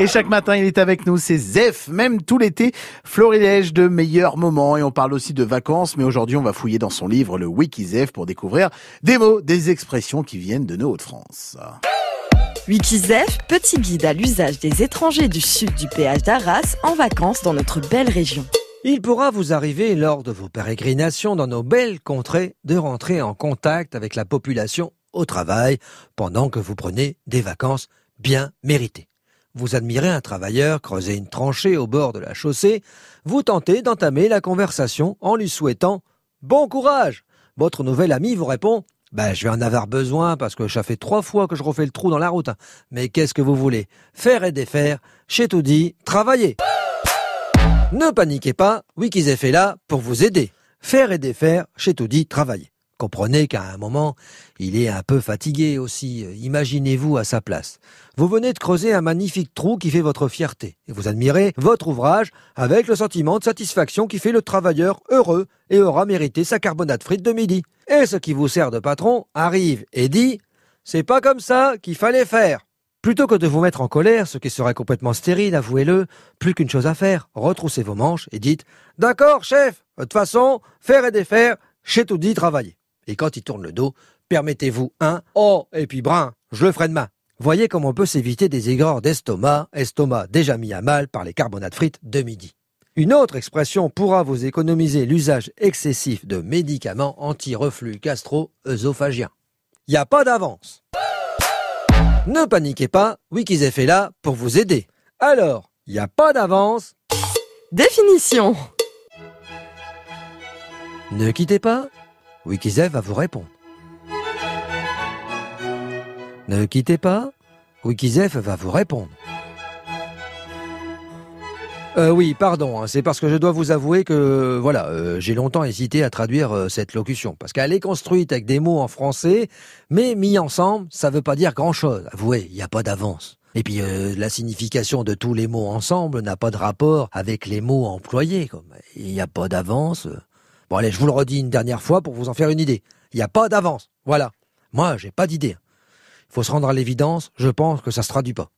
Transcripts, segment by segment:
Et chaque matin, il est avec nous, c'est Zef, même tout l'été, florilège de meilleurs moments. Et on parle aussi de vacances, mais aujourd'hui, on va fouiller dans son livre, le Wiki Zef, pour découvrir des mots, des expressions qui viennent de nos Hauts-de-France. Wikizef, petit guide à l'usage des étrangers du sud du péage d'Arras en vacances dans notre belle région. Il pourra vous arriver lors de vos pérégrinations dans nos belles contrées de rentrer en contact avec la population au travail pendant que vous prenez des vacances bien méritées. Vous admirez un travailleur creuser une tranchée au bord de la chaussée, vous tentez d'entamer la conversation en lui souhaitant bon courage. Votre nouvel ami vous répond ben, je vais en avoir besoin parce que ça fait trois fois que je refais le trou dans la route. Mais qu'est-ce que vous voulez? Faire et défaire, chez tout dit, travailler. Ne paniquez pas, Wikizef est là pour vous aider. Faire et défaire, chez tout dit, travailler. Comprenez qu'à un moment, il est un peu fatigué aussi. Imaginez-vous à sa place. Vous venez de creuser un magnifique trou qui fait votre fierté. Et vous admirez votre ouvrage avec le sentiment de satisfaction qui fait le travailleur heureux et aura mérité sa carbonate frite de midi. Et ce qui vous sert de patron arrive et dit C'est pas comme ça qu'il fallait faire. Plutôt que de vous mettre en colère, ce qui serait complètement stérile, avouez-le, plus qu'une chose à faire, retroussez vos manches et dites D'accord, chef, de toute façon, faire et défaire, chez tout dit travailler et quand il tourne le dos, permettez-vous un Oh, et puis brun, je le ferai demain. Voyez comment on peut s'éviter des aigreurs d'estomac, estomac déjà mis à mal par les carbonates frites de midi. Une autre expression pourra vous économiser l'usage excessif de médicaments anti-reflux gastro-œsophagien. Il n'y a pas d'avance. Ne paniquez pas, Wikizef est là pour vous aider. Alors, il n'y a pas d'avance. Définition. Ne quittez pas, Wikizef va vous répondre. Ne quittez pas, Wikizef va vous répondre. Euh, oui, pardon, hein, c'est parce que je dois vous avouer que voilà, euh, j'ai longtemps hésité à traduire euh, cette locution parce qu'elle est construite avec des mots en français, mais mis ensemble, ça veut pas dire grand-chose. Avouez, il n'y a pas d'avance. Et puis la signification de tous les mots ensemble n'a pas de rapport avec les mots employés. Il n'y a pas d'avance. Bon allez, je vous le redis une dernière fois pour vous en faire une idée. Il n'y a pas d'avance. Voilà. Moi, j'ai pas d'idée. Il faut se rendre à l'évidence, je pense que ça se traduit pas.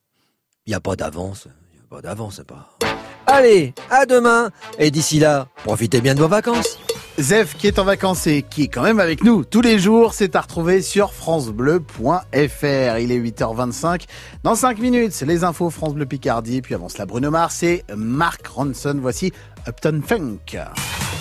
Il n'y a pas d'avance. Il n'y a pas d'avance. Allez, à demain. Et d'ici là, profitez bien de vos vacances. Zef qui est en vacances et qui est quand même avec nous tous les jours, c'est à retrouver sur francebleu.fr. Il est 8h25. Dans 5 minutes, les infos France Bleu Picardie. Puis avant cela, Bruno Mars et Marc Ronson. Voici Upton Funk.